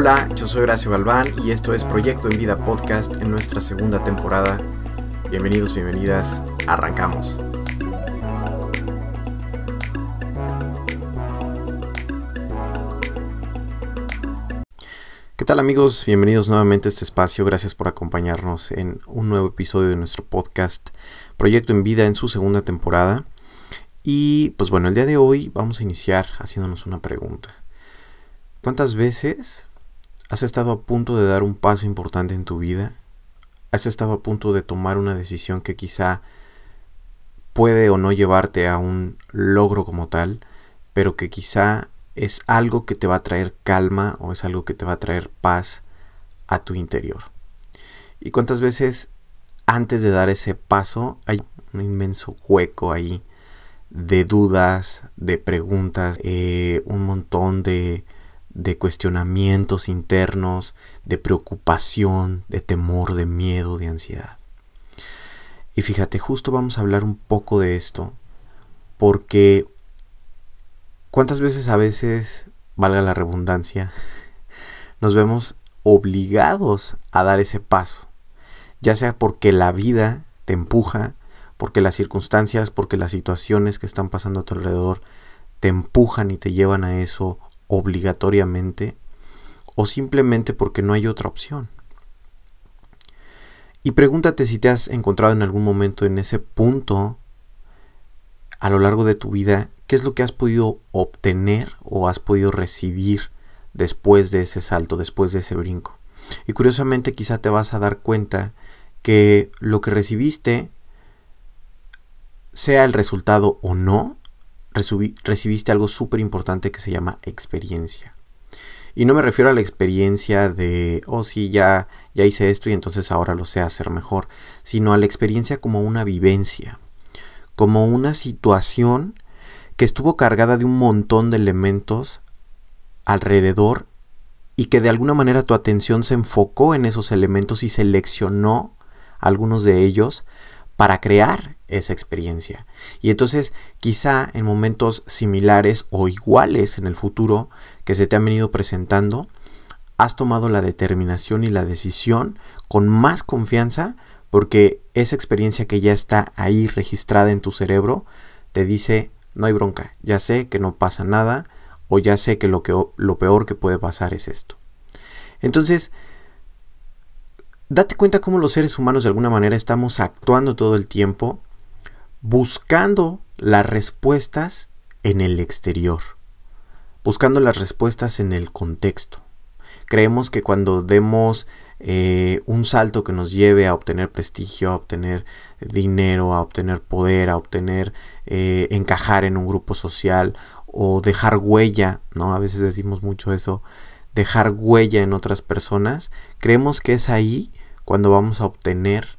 Hola, yo soy Horacio Galván y esto es Proyecto en Vida Podcast en nuestra segunda temporada. Bienvenidos, bienvenidas, arrancamos. ¿Qué tal amigos? Bienvenidos nuevamente a este espacio. Gracias por acompañarnos en un nuevo episodio de nuestro podcast Proyecto en Vida en su segunda temporada. Y pues bueno, el día de hoy vamos a iniciar haciéndonos una pregunta. ¿Cuántas veces has estado a punto de dar un paso importante en tu vida? ¿Has estado a punto de tomar una decisión que quizá puede o no llevarte a un logro como tal, pero que quizá es algo que te va a traer calma o es algo que te va a traer paz a tu interior. ¿Y cuántas veces antes de dar ese paso hay un inmenso hueco ahí de dudas, de preguntas, eh, un montón de, de cuestionamientos internos, de preocupación, de temor, de miedo, de ansiedad? Y fíjate, justo vamos a hablar un poco de esto, porque ¿Cuántas veces a veces, valga la redundancia, nos vemos obligados a dar ese paso? Ya sea porque la vida te empuja, porque las circunstancias, porque las situaciones que están pasando a tu alrededor te empujan y te llevan a eso obligatoriamente, o simplemente porque no hay otra opción. Y pregúntate si te has encontrado en algún momento en ese punto a lo largo de tu vida ¿Qué es lo que has podido obtener o has podido recibir después de ese salto, después de ese brinco? Y curiosamente quizá te vas a dar cuenta que lo que recibiste, sea el resultado o no, recibiste algo súper importante que se llama experiencia. Y no me refiero a la experiencia de, oh sí, ya, ya hice esto y entonces ahora lo sé hacer mejor, sino a la experiencia como una vivencia, como una situación que estuvo cargada de un montón de elementos alrededor y que de alguna manera tu atención se enfocó en esos elementos y seleccionó algunos de ellos para crear esa experiencia. Y entonces quizá en momentos similares o iguales en el futuro que se te han venido presentando, has tomado la determinación y la decisión con más confianza porque esa experiencia que ya está ahí registrada en tu cerebro te dice no hay bronca, ya sé que no pasa nada o ya sé que lo, que, lo peor que puede pasar es esto. Entonces, date cuenta cómo los seres humanos de alguna manera estamos actuando todo el tiempo buscando las respuestas en el exterior, buscando las respuestas en el contexto. Creemos que cuando demos eh, un salto que nos lleve a obtener prestigio, a obtener dinero, a obtener poder, a obtener eh, encajar en un grupo social o dejar huella, ¿no? A veces decimos mucho eso, dejar huella en otras personas, creemos que es ahí cuando vamos a obtener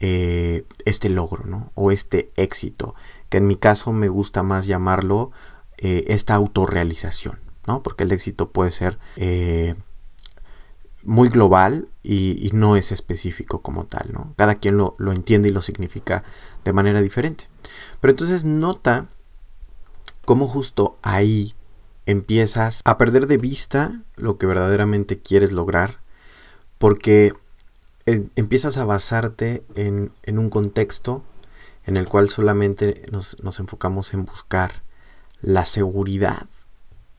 eh, este logro, ¿no? O este éxito, que en mi caso me gusta más llamarlo esta autorrealización, ¿no? Porque el éxito puede ser muy global y, no es específico como tal, ¿no? Cada quien lo, lo entiende y lo significa de manera diferente. Pero entonces nota cómo justo ahí empiezas a perder de vista lo que verdaderamente quieres lograr, porque empiezas a basarte en, un contexto en el cual solamente nos, nos enfocamos en buscar la seguridad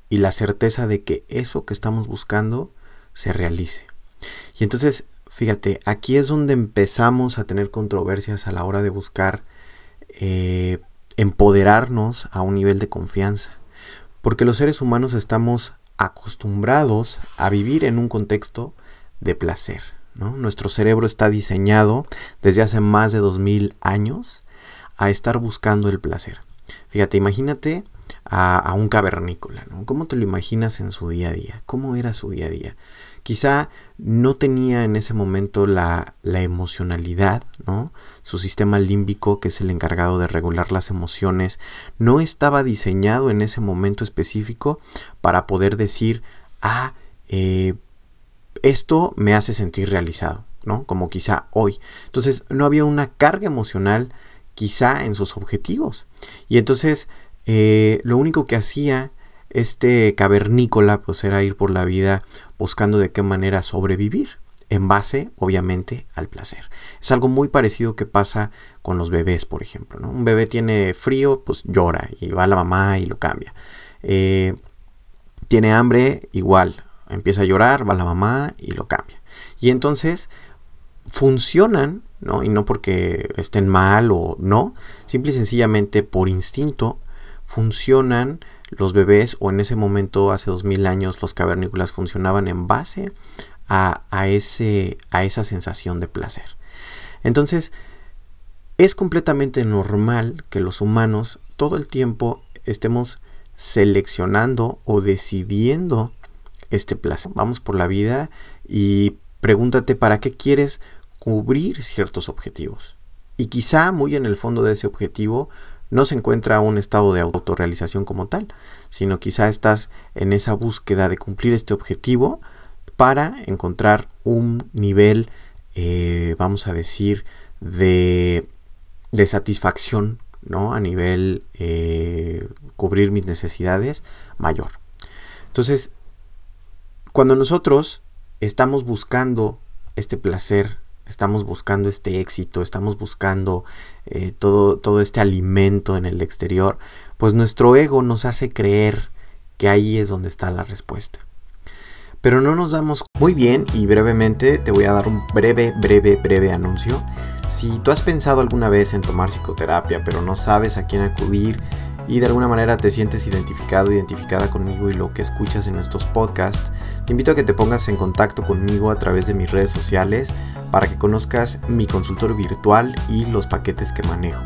y la certeza de que eso que estamos buscando se realice. Y entonces, fíjate, aquí es donde empezamos a tener controversias a la hora de buscar eh, empoderarnos a un nivel de confianza. Porque los seres humanos estamos acostumbrados a vivir en un contexto de placer. Nuestro cerebro está diseñado desde hace más de 2000 años a estar buscando el placer. Fíjate, imagínate a, un cavernícola, ¿no? ¿Cómo te lo imaginas en su día a día? ¿Cómo era su día a día? Quizá no tenía en ese momento la, la emocionalidad, ¿no? Su sistema límbico, que es el encargado de regular las emociones, no estaba diseñado en ese momento específico para poder decir, ah, eh, esto me hace sentir realizado, ¿no? Como quizá hoy. Entonces no había una carga emocional quizá en sus objetivos. Y entonces eh, lo único que hacía este cavernícola pues era ir por la vida buscando de qué manera sobrevivir en base, obviamente, al placer. Es algo muy parecido que pasa con los bebés, por ejemplo. Un bebé tiene frío, pues llora y va la mamá y lo cambia. Eh, tiene hambre, igual, empieza a llorar, va a la mamá y lo cambia. Y entonces funcionan, ¿no? Y no porque estén mal o no, simple y sencillamente por instinto funcionan los bebés o en ese momento hace 2000 años los cavernícolas funcionaban en base a, ese, a esa sensación de placer. Entonces, es completamente normal que los humanos todo el tiempo estemos seleccionando o decidiendo este placer. Vamos por la vida y pregúntate para qué quieres cubrir ciertos objetivos. Y quizá muy en el fondo de ese objetivo no se encuentra un estado de autorrealización como tal, sino quizá estás en esa búsqueda de cumplir este objetivo para encontrar un nivel, eh, vamos a decir, de, de satisfacción, ¿no? A nivel eh, cubrir mis necesidades mayor. Entonces, cuando nosotros estamos buscando este placer, estamos buscando este éxito, estamos buscando eh, todo, todo este alimento en el exterior, pues nuestro ego nos hace creer que ahí es donde está la respuesta. Pero no nos damos muy bien y brevemente te voy a dar un breve, breve, breve anuncio. Si tú has pensado alguna vez en tomar psicoterapia pero no sabes a quién acudir, y de alguna manera te sientes identificado, identificada conmigo y lo que escuchas en estos podcasts, te invito a que te pongas en contacto conmigo a través de mis redes sociales para que conozcas mi consultorio virtual y los paquetes que manejo.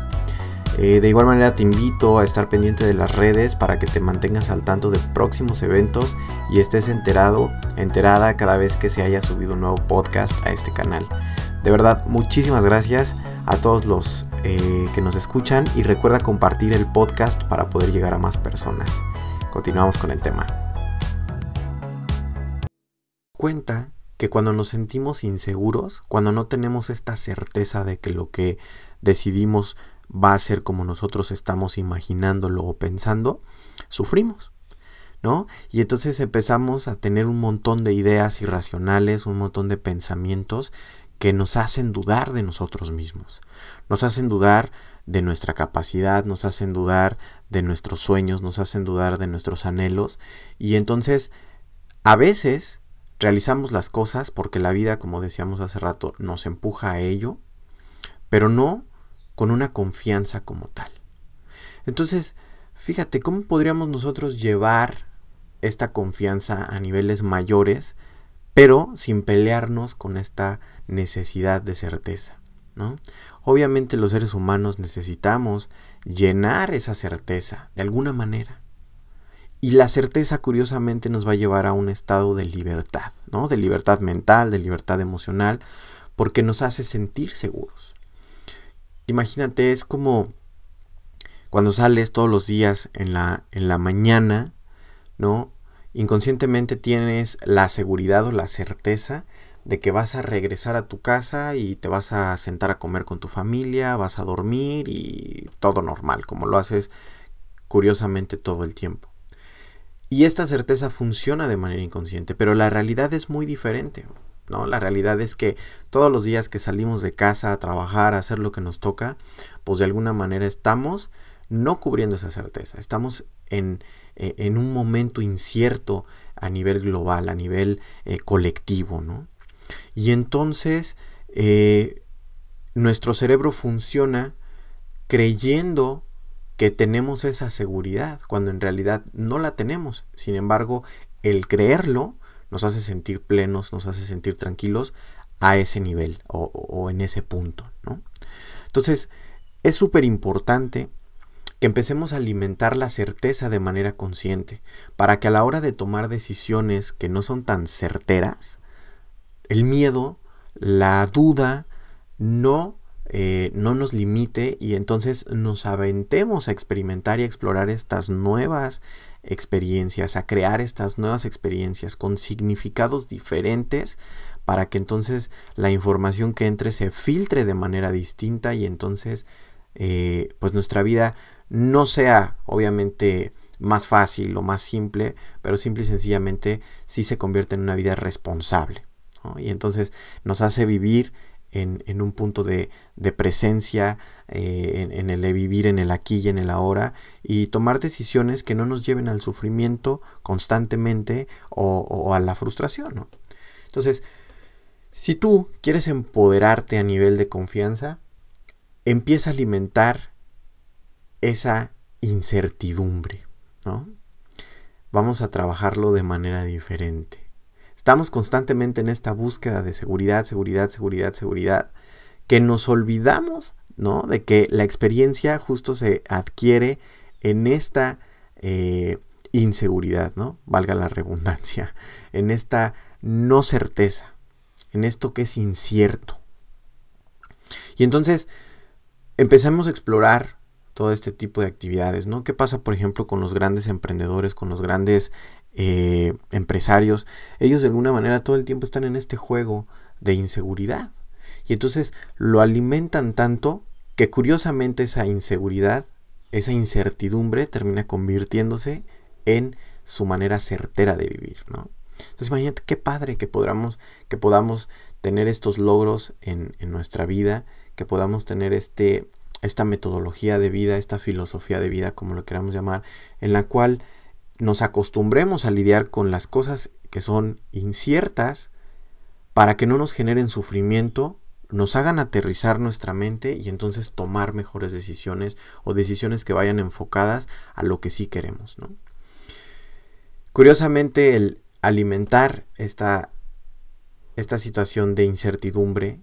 Eh, de igual manera te invito a estar pendiente de las redes para que te mantengas al tanto de próximos eventos y estés enterado, enterada cada vez que se haya subido un nuevo podcast a este canal. De verdad, muchísimas gracias a todos los eh, que nos escuchan y recuerda compartir el podcast para poder llegar a más personas. Continuamos con el tema. Cuenta que cuando nos sentimos inseguros, cuando no tenemos esta certeza de que lo que decidimos va a ser como nosotros estamos imaginándolo o pensando, sufrimos. ¿No? Y entonces empezamos a tener un montón de ideas irracionales, un montón de pensamientos que nos hacen dudar de nosotros mismos, nos hacen dudar de nuestra capacidad, nos hacen dudar de nuestros sueños, nos hacen dudar de nuestros anhelos y entonces a veces realizamos las cosas porque la vida, como decíamos hace rato, nos empuja a ello, pero no con una confianza como tal. Entonces, fíjate, ¿cómo podríamos nosotros llevar esta confianza a niveles mayores pero sin pelearnos con esta necesidad de certeza. ¿no? Obviamente los seres humanos necesitamos llenar esa certeza de alguna manera. Y la certeza curiosamente nos va a llevar a un estado de libertad, ¿no? De libertad mental, de libertad emocional, porque nos hace sentir seguros. Imagínate, es como cuando sales todos los días en la, en la mañana, ¿no? Inconscientemente tienes la seguridad o la certeza de que vas a regresar a tu casa y te vas a sentar a comer con tu familia, vas a dormir y todo normal, como lo haces curiosamente todo el tiempo. Y esta certeza funciona de manera inconsciente, pero la realidad es muy diferente. ¿no? La realidad es que todos los días que salimos de casa a trabajar, a hacer lo que nos toca, pues de alguna manera estamos no cubriendo esa certeza, estamos en, eh, en un momento incierto a nivel global, a nivel eh, colectivo, ¿no? Y entonces eh, nuestro cerebro funciona creyendo que tenemos esa seguridad, cuando en realidad no la tenemos. Sin embargo, el creerlo nos hace sentir plenos, nos hace sentir tranquilos a ese nivel o, o en ese punto, ¿no? Entonces, es súper importante que empecemos a alimentar la certeza de manera consciente, para que a la hora de tomar decisiones que no son tan certeras, el miedo, la duda, no, eh, no nos limite y entonces nos aventemos a experimentar y explorar estas nuevas experiencias, a crear estas nuevas experiencias con significados diferentes para que entonces la información que entre se filtre de manera distinta y entonces eh, pues nuestra vida no sea obviamente más fácil o más simple, pero simple y sencillamente sí se convierte en una vida responsable. Y entonces nos hace vivir en, un punto de, presencia, eh, en, el de vivir en el aquí y en el ahora, y tomar decisiones que no nos lleven al sufrimiento constantemente o, a la frustración. Entonces, si tú quieres empoderarte a nivel de confianza, empieza a alimentar esa incertidumbre, ¿no? Vamos a trabajarlo de manera diferente. Estamos constantemente en esta búsqueda de seguridad, seguridad, seguridad, seguridad, que nos olvidamos, ¿no? De que la experiencia justo se adquiere en esta eh, inseguridad, ¿no? Valga la redundancia, en esta no certeza, en esto que es incierto. Y entonces empezamos a explorar todo este tipo de actividades, ¿no? ¿Qué pasa, por ejemplo, con los grandes emprendedores, con los grandes eh, empresarios? Ellos de alguna manera todo el tiempo están en este juego de inseguridad. Y entonces lo alimentan tanto que curiosamente esa inseguridad, esa incertidumbre termina convirtiéndose en su manera certera de vivir, ¿no? Entonces imagínate qué padre que podamos, que podamos tener estos logros en nuestra vida, podamos tener este, esta metodología de vida, esta filosofía de vida, como lo queramos llamar, en la cual nos acostumbremos a lidiar con las cosas que son inciertas para que no nos generen sufrimiento, nos hagan aterrizar nuestra mente y entonces tomar mejores decisiones o decisiones que vayan enfocadas a lo que sí queremos. Curiosamente, el alimentar esta, esta situación de incertidumbre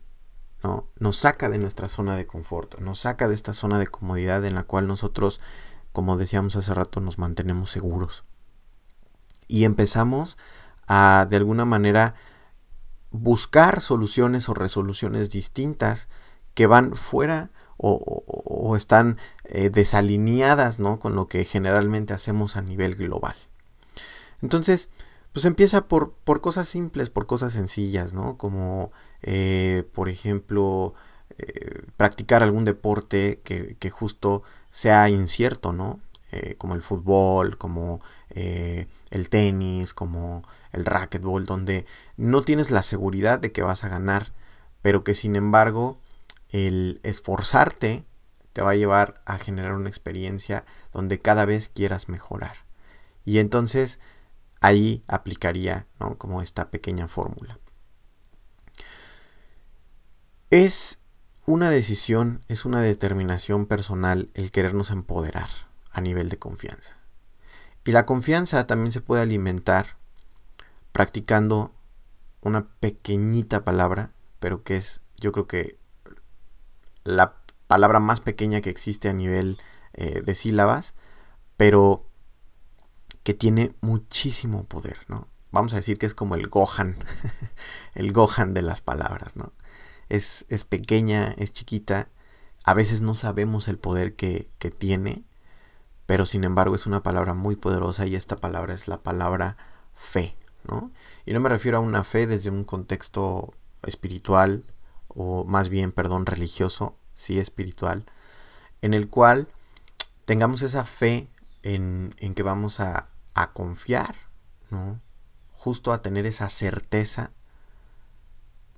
¿no? Nos saca de nuestra zona de confort, nos saca de esta zona de comodidad en la cual nosotros, como decíamos hace rato, nos mantenemos seguros. Y empezamos a, de alguna manera, buscar soluciones o resoluciones distintas que van fuera o, están eh, desalineadas ¿no? con lo que generalmente hacemos a nivel global. Entonces, pues empieza por, por cosas simples, por cosas sencillas, ¿no? Como, eh, por ejemplo, eh, practicar algún deporte que, que, justo sea incierto, ¿no? Eh, como el fútbol, como el tenis, como el racquetball, donde no tienes la seguridad de que vas a ganar, pero que sin embargo el esforzarte te va a llevar a generar una experiencia donde cada vez quieras mejorar. Y entonces ahí aplicaría como esta pequeña fórmula. Es una decisión, es una determinación personal el querernos empoderar a nivel de confianza. Y la confianza también se puede alimentar practicando una pequeñita palabra, pero que es yo creo que la palabra más pequeña que existe a nivel eh, de sílabas, pero que tiene muchísimo poder, ¿no? Vamos a decir que es como el Gohan, el Gohan de las palabras, ¿no? Es, es, pequeña, es chiquita, a veces no sabemos el poder que, que tiene, pero sin embargo es una palabra muy poderosa y esta palabra es la palabra fe, ¿no? Y no me refiero a una fe desde un contexto espiritual, o más bien, perdón, religioso, sí espiritual, en el cual tengamos esa fe en, que vamos a, a confiar, ¿no? Justo a tener esa certeza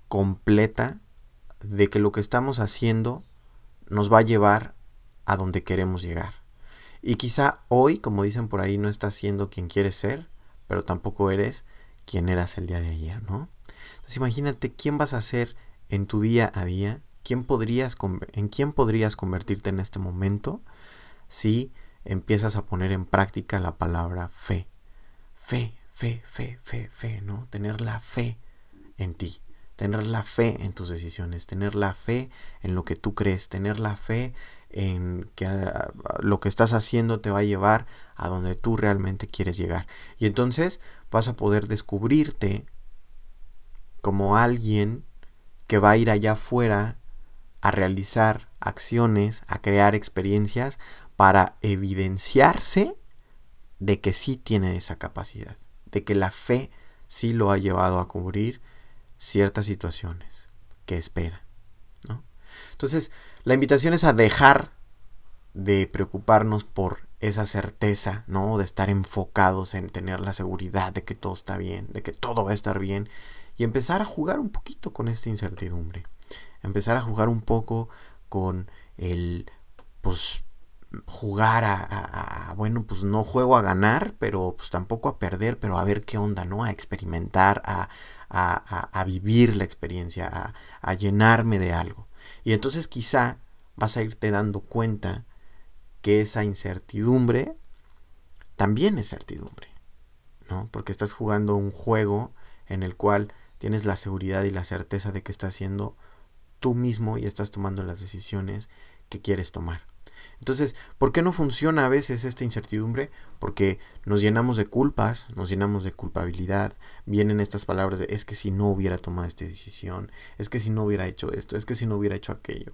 completa de que lo que estamos haciendo nos va a llevar a donde queremos llegar. Y quizá hoy, como dicen por ahí, no estás siendo quien quieres ser, pero tampoco eres quien eras el día de ayer, ¿no? Entonces imagínate quién vas a ser en tu día a día, quién podrías en quién podrías convertirte en este momento si empiezas a poner en práctica la palabra fe. Fe, fe, fe, fe, fe, ¿no? Tener la fe en ti, tener la fe en tus decisiones, tener la fe en lo que tú crees, tener la fe en que ah, lo que estás haciendo te va a llevar a donde tú realmente quieres llegar. Y entonces vas a poder descubrirte como alguien que va a ir allá afuera a realizar acciones, a crear experiencias para evidenciarse de que sí tiene esa capacidad, de que la fe sí lo ha llevado a cubrir ciertas situaciones que espera. Entonces, la invitación es a dejar de preocuparnos por esa certeza, ¿no? De estar enfocados en tener la seguridad de que todo está bien, de que todo va a estar bien y empezar a jugar un poquito con esta incertidumbre. Empezar a jugar un poco con el, pues, jugar a, bueno, pues no juego a ganar, pero pues tampoco a perder, pero a ver qué onda, ¿no? A experimentar, a, a vivir la experiencia, a, llenarme de algo. Y entonces quizá vas a irte dando cuenta que esa incertidumbre también es certidumbre, ¿no? Porque estás jugando un juego en el cual tienes la seguridad y la certeza de que estás haciendo tú mismo y estás tomando las decisiones que quieres tomar. Entonces, ¿por qué no funciona a veces esta incertidumbre? Porque nos llenamos de culpas, nos llenamos de culpabilidad, vienen estas palabras de es que si no hubiera tomado esta decisión, es que si no hubiera hecho esto, es que si no hubiera hecho aquello.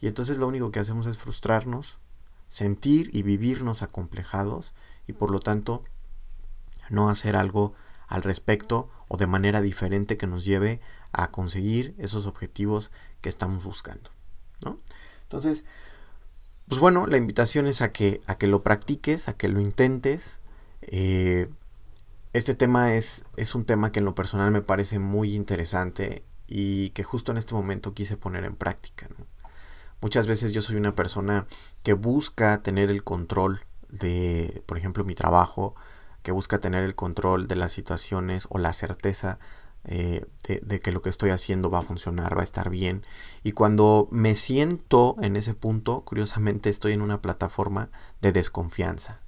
Y entonces lo único que hacemos es frustrarnos, sentir y vivirnos acomplejados y por lo tanto no hacer algo al respecto o de manera diferente que nos lleve a conseguir esos objetivos que estamos buscando. ¿no? Entonces, pues bueno, la invitación es a que, a que lo practiques, a que lo intentes. Eh, este tema es, es un tema que en lo personal me parece muy interesante y que justo en este momento quise poner en práctica. Muchas veces yo soy una persona que busca tener el control de, por ejemplo, mi trabajo, que busca tener el control de las situaciones o la certeza eh, de, que lo que estoy haciendo va a funcionar, va a estar bien. Y cuando me siento en ese punto, curiosamente estoy en una plataforma de desconfianza.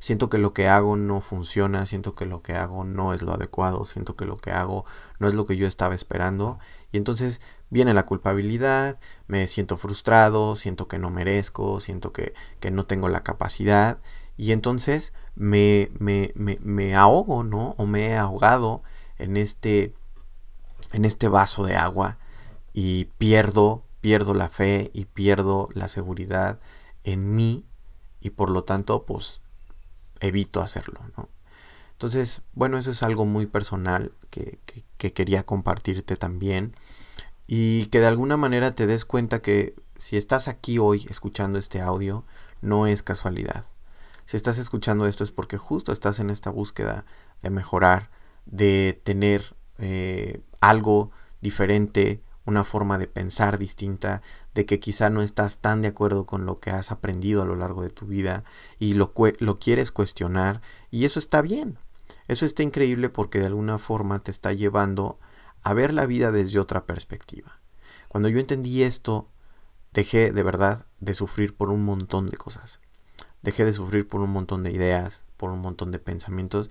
Siento que lo que hago no funciona, siento que lo que hago no es lo adecuado, siento que lo que hago no es lo que yo estaba esperando. Y entonces viene la culpabilidad, me siento frustrado, siento que no merezco, siento que, que no tengo la capacidad. Y entonces me, me, me, me ahogo, ¿no? O me he ahogado en este, en este vaso de agua y pierdo, pierdo la fe y pierdo la seguridad en mí y por lo tanto pues evito hacerlo, ¿no? Entonces, bueno, eso es algo muy personal que, que, quería compartirte también y que de alguna manera te des cuenta que si estás aquí hoy escuchando este audio, no es casualidad. Si estás escuchando esto es porque justo estás en esta búsqueda de mejorar, de tener eh, algo diferente, una forma de pensar distinta, de que quizá no estás tan de acuerdo con lo que has aprendido a lo largo de tu vida y lo, lo quieres cuestionar y eso está bien. Eso está increíble porque de alguna forma te está llevando a ver la vida desde otra perspectiva. Cuando yo entendí esto, dejé de verdad de sufrir por un montón de cosas. Dejé de sufrir por un montón de ideas, por un montón de pensamientos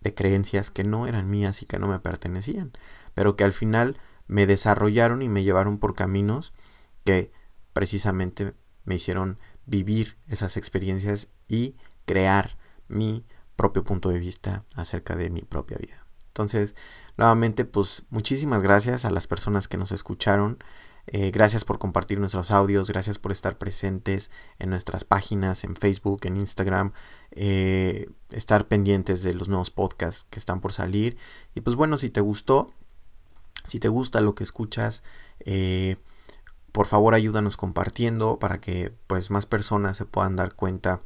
de creencias que no eran mías y que no me pertenecían, pero que al final me desarrollaron y me llevaron por caminos que precisamente me hicieron vivir esas experiencias y crear mi propio punto de vista acerca de mi propia vida. Entonces, nuevamente, pues muchísimas gracias a las personas que nos escucharon. Eh, gracias por compartir nuestros audios, gracias por estar presentes en nuestras páginas, en Facebook, en Instagram, eh, estar pendientes de los nuevos podcasts que están por salir. Y pues bueno, si te gustó, si te gusta lo que escuchas, eh, por favor ayúdanos compartiendo para que pues más personas se puedan dar cuenta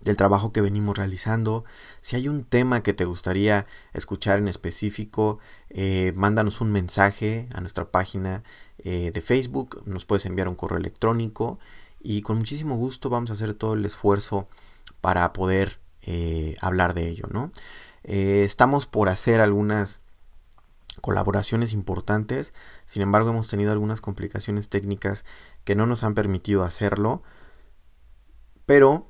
del trabajo que venimos realizando. Si hay un tema que te gustaría escuchar en específico, mándanos un mensaje a nuestra página eh, de Facebook, nos puedes enviar un correo electrónico y con muchísimo gusto vamos a hacer todo el esfuerzo para poder eh, hablar de ello. ¿no? estamos por hacer algunas colaboraciones importantes, sin embargo hemos tenido algunas complicaciones técnicas que no nos han permitido hacerlo, pero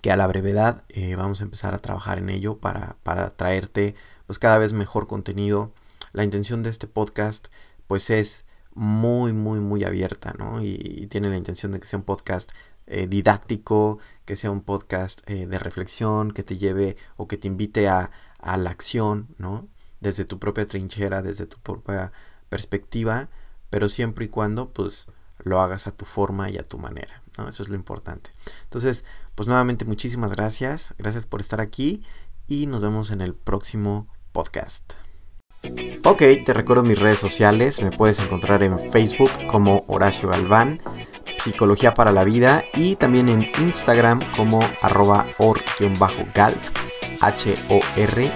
que a la brevedad eh, vamos a empezar a trabajar en ello para, para traerte pues cada vez mejor contenido. La intención de este podcast pues es muy muy muy abierta, ¿no? Y, tiene la intención de que sea un podcast eh, didáctico, que sea un podcast eh, de reflexión, que te lleve o que te invite a, a la acción, ¿no? Desde tu propia trinchera, desde tu propia perspectiva, pero siempre y cuando pues lo hagas a tu forma y a tu manera. ¿no? Eso es lo importante. Entonces, pues nuevamente muchísimas gracias. Gracias por estar aquí y nos vemos en el próximo podcast. Ok, te recuerdo mis redes sociales. Me puedes encontrar en Facebook como Horacio Galván. Psicología para la Vida y también en Instagram como arroba or-galv, H-O-R-G-A-L-V.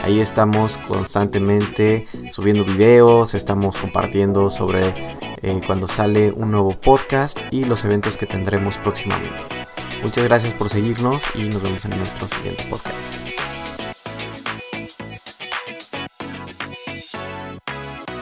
Ahí estamos constantemente subiendo videos, estamos compartiendo sobre eh, cuando sale un nuevo podcast y los eventos que tendremos próximamente. Muchas gracias por seguirnos y nos vemos en nuestro siguiente podcast.